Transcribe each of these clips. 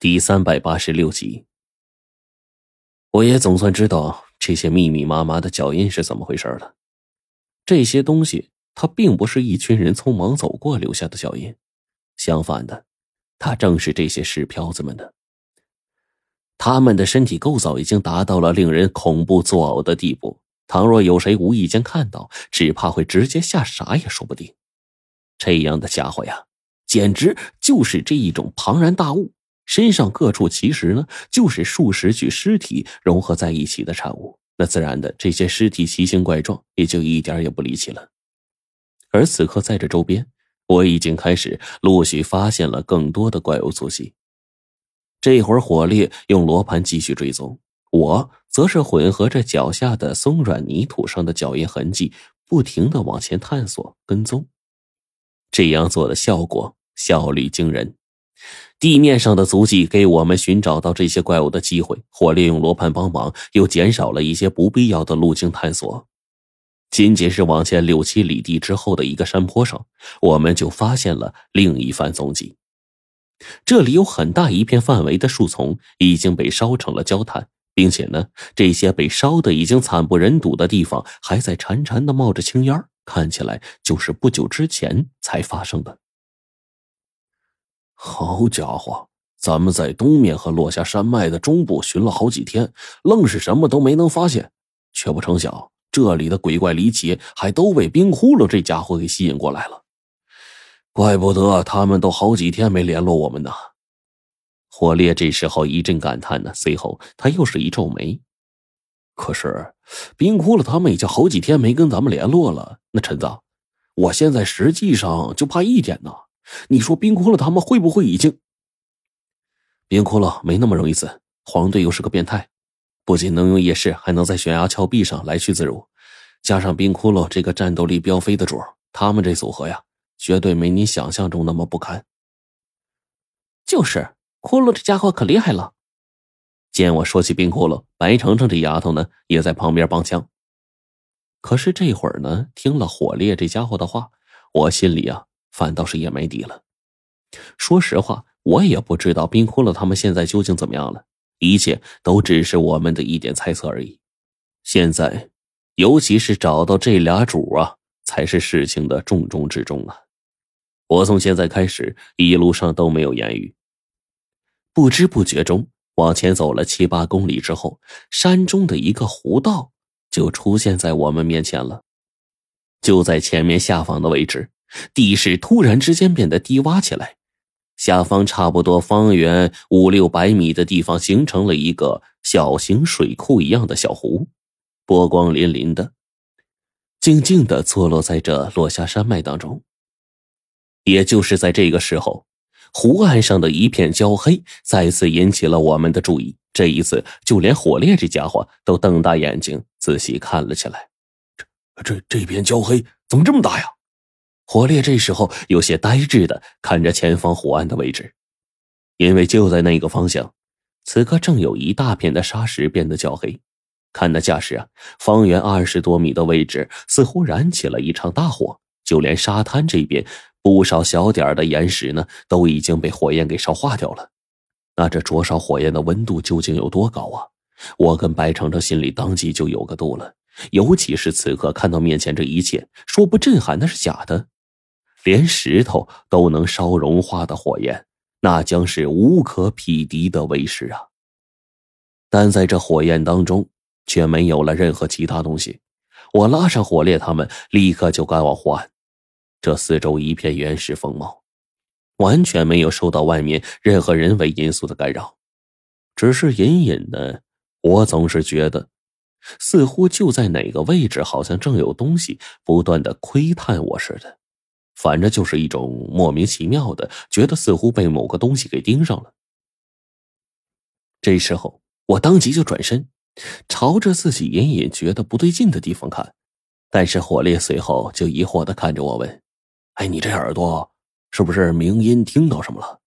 第三百八十六集，我也总算知道这些密密麻麻的脚印是怎么回事了。这些东西，它并不是一群人匆忙走过留下的脚印，相反的，它正是这些尸漂子们的。他们的身体构造已经达到了令人恐怖作呕的地步，倘若有谁无意间看到，只怕会直接吓傻也说不定。这样的家伙呀，简直就是这一种庞然大物。身上各处其实呢，就是数十具尸体融合在一起的产物。那自然的，这些尸体奇形怪状，也就一点也不离奇了。而此刻在这周边，我已经开始陆续发现了更多的怪物足迹。这会儿，火烈用罗盘继续追踪，我则是混合着脚下的松软泥土上的脚印痕迹，不停的往前探索跟踪。这样做的效果效率惊人。地面上的足迹给我们寻找到这些怪物的机会，或利用罗盘帮忙，又减少了一些不必要的路径探索。仅仅是往前六七里地之后的一个山坡上，我们就发现了另一番踪迹。这里有很大一片范围的树丛已经被烧成了焦炭，并且呢，这些被烧的已经惨不忍睹的地方还在潺潺的冒着青烟，看起来就是不久之前才发生的。好家伙，咱们在东面和落下山脉的中部寻了好几天，愣是什么都没能发现，却不成想这里的鬼怪离奇还都被冰窟窿这家伙给吸引过来了。怪不得他们都好几天没联络我们呢。火烈这时候一阵感叹呢，随后他又是一皱眉。可是冰窟窿他们已经好几天没跟咱们联络了，那陈子，我现在实际上就怕一点呢。你说冰窟窿他们会不会已经？冰窟窿没那么容易死，黄队又是个变态，不仅能用夜视，还能在悬崖峭壁上来去自如，加上冰窟窿这个战斗力飙飞的主儿，他们这组合呀，绝对没你想象中那么不堪。就是，窟窿这家伙可厉害了。见我说起冰窟窿，白程程这丫头呢，也在旁边帮腔。可是这会儿呢，听了火烈这家伙的话，我心里啊。反倒是也没底了。说实话，我也不知道冰窟窿他们现在究竟怎么样了，一切都只是我们的一点猜测而已。现在，尤其是找到这俩主啊，才是事情的重中之重啊！我从现在开始，一路上都没有言语。不知不觉中，往前走了七八公里之后，山中的一个湖道就出现在我们面前了，就在前面下方的位置。地势突然之间变得低洼起来，下方差不多方圆五六百米的地方形成了一个小型水库一样的小湖，波光粼粼的，静静的坐落在这落下山脉当中。也就是在这个时候，湖岸上的一片焦黑再次引起了我们的注意。这一次，就连火烈这家伙都瞪大眼睛仔细看了起来。这、这、这片焦黑怎么这么大呀？火烈这时候有些呆滞的看着前方湖岸的位置，因为就在那个方向，此刻正有一大片的沙石变得焦黑。看那架势啊，方圆二十多米的位置似乎燃起了一场大火，就连沙滩这边不少小点的岩石呢，都已经被火焰给烧化掉了。那这灼烧火焰的温度究竟有多高啊？我跟白程程心里当即就有个度了。尤其是此刻看到面前这一切，说不震撼那是假的。连石头都能烧融化的火焰，那将是无可匹敌的威势啊！但在这火焰当中，却没有了任何其他东西。我拉上火烈他们，立刻就赶往湖岸。这四周一片原始风貌，完全没有受到外面任何人为因素的干扰。只是隐隐的，我总是觉得，似乎就在哪个位置，好像正有东西不断的窥探我似的。反正就是一种莫名其妙的，觉得似乎被某个东西给盯上了。这时候，我当即就转身，朝着自己隐隐觉得不对劲的地方看。但是火烈随后就疑惑的看着我问：“哎，你这耳朵是不是鸣音听到什么了？”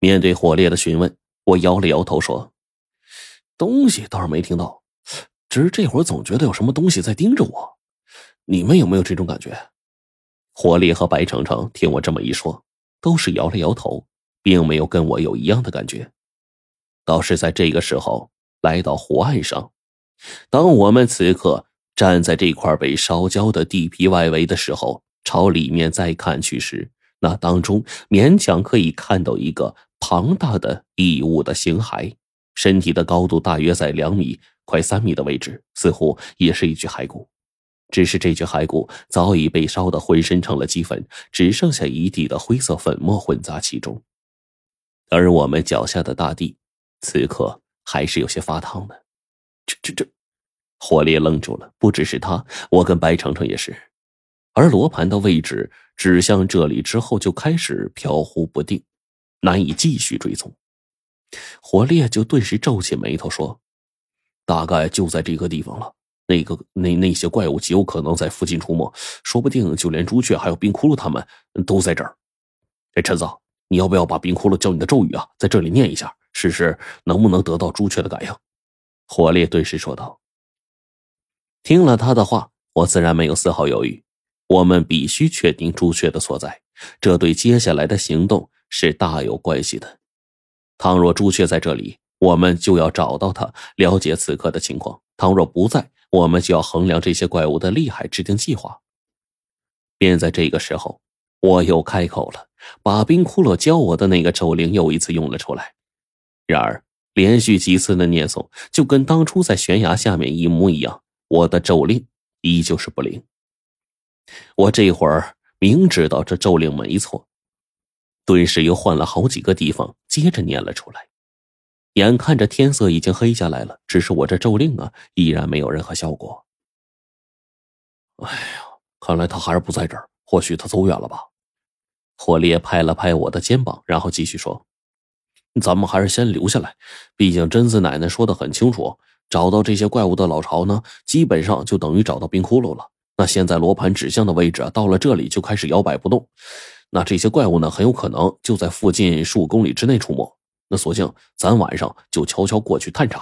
面对火烈的询问，我摇了摇头说：“东西倒是没听到，只是这会儿总觉得有什么东西在盯着我。你们有没有这种感觉？”火烈和白程程听我这么一说，都是摇了摇头，并没有跟我有一样的感觉。倒是在这个时候来到湖岸上。当我们此刻站在这块被烧焦的地皮外围的时候，朝里面再看去时，那当中勉强可以看到一个庞大的异物的形骸，身体的高度大约在两米快三米的位置，似乎也是一具骸骨。只是这具骸骨早已被烧得浑身成了齑粉，只剩下一地的灰色粉末混杂其中。而我们脚下的大地，此刻还是有些发烫的。这、这、这，火烈愣住了。不只是他，我跟白程程也是。而罗盘的位置指向这里之后，就开始飘忽不定，难以继续追踪。火烈就顿时皱起眉头说：“大概就在这个地方了。”那个那那些怪物极有可能在附近出没，说不定就连朱雀还有冰窟窿他们都在这儿。哎，陈子，你要不要把冰窟窿教你的咒语啊，在这里念一下，试试能不能得到朱雀的感应？火烈顿时说道。听了他的话，我自然没有丝毫犹豫。我们必须确定朱雀的所在，这对接下来的行动是大有关系的。倘若朱雀在这里，我们就要找到他，了解此刻的情况；倘若不在，我们就要衡量这些怪物的厉害，制定计划。便在这个时候，我又开口了，把冰骷髅教我的那个咒令又一次用了出来。然而，连续几次的念诵，就跟当初在悬崖下面一模一样，我的咒令依旧是不灵。我这会儿明知道这咒令没错，顿时又换了好几个地方，接着念了出来。眼看着天色已经黑下来了，只是我这咒令啊，依然没有任何效果。哎呀，看来他还是不在这儿，或许他走远了吧？火烈拍了拍我的肩膀，然后继续说：“咱们还是先留下来，毕竟贞子奶奶说的很清楚，找到这些怪物的老巢呢，基本上就等于找到冰窟窿了。那现在罗盘指向的位置，到了这里就开始摇摆不动，那这些怪物呢，很有可能就在附近数公里之内出没。”那索性咱晚上就悄悄过去探查。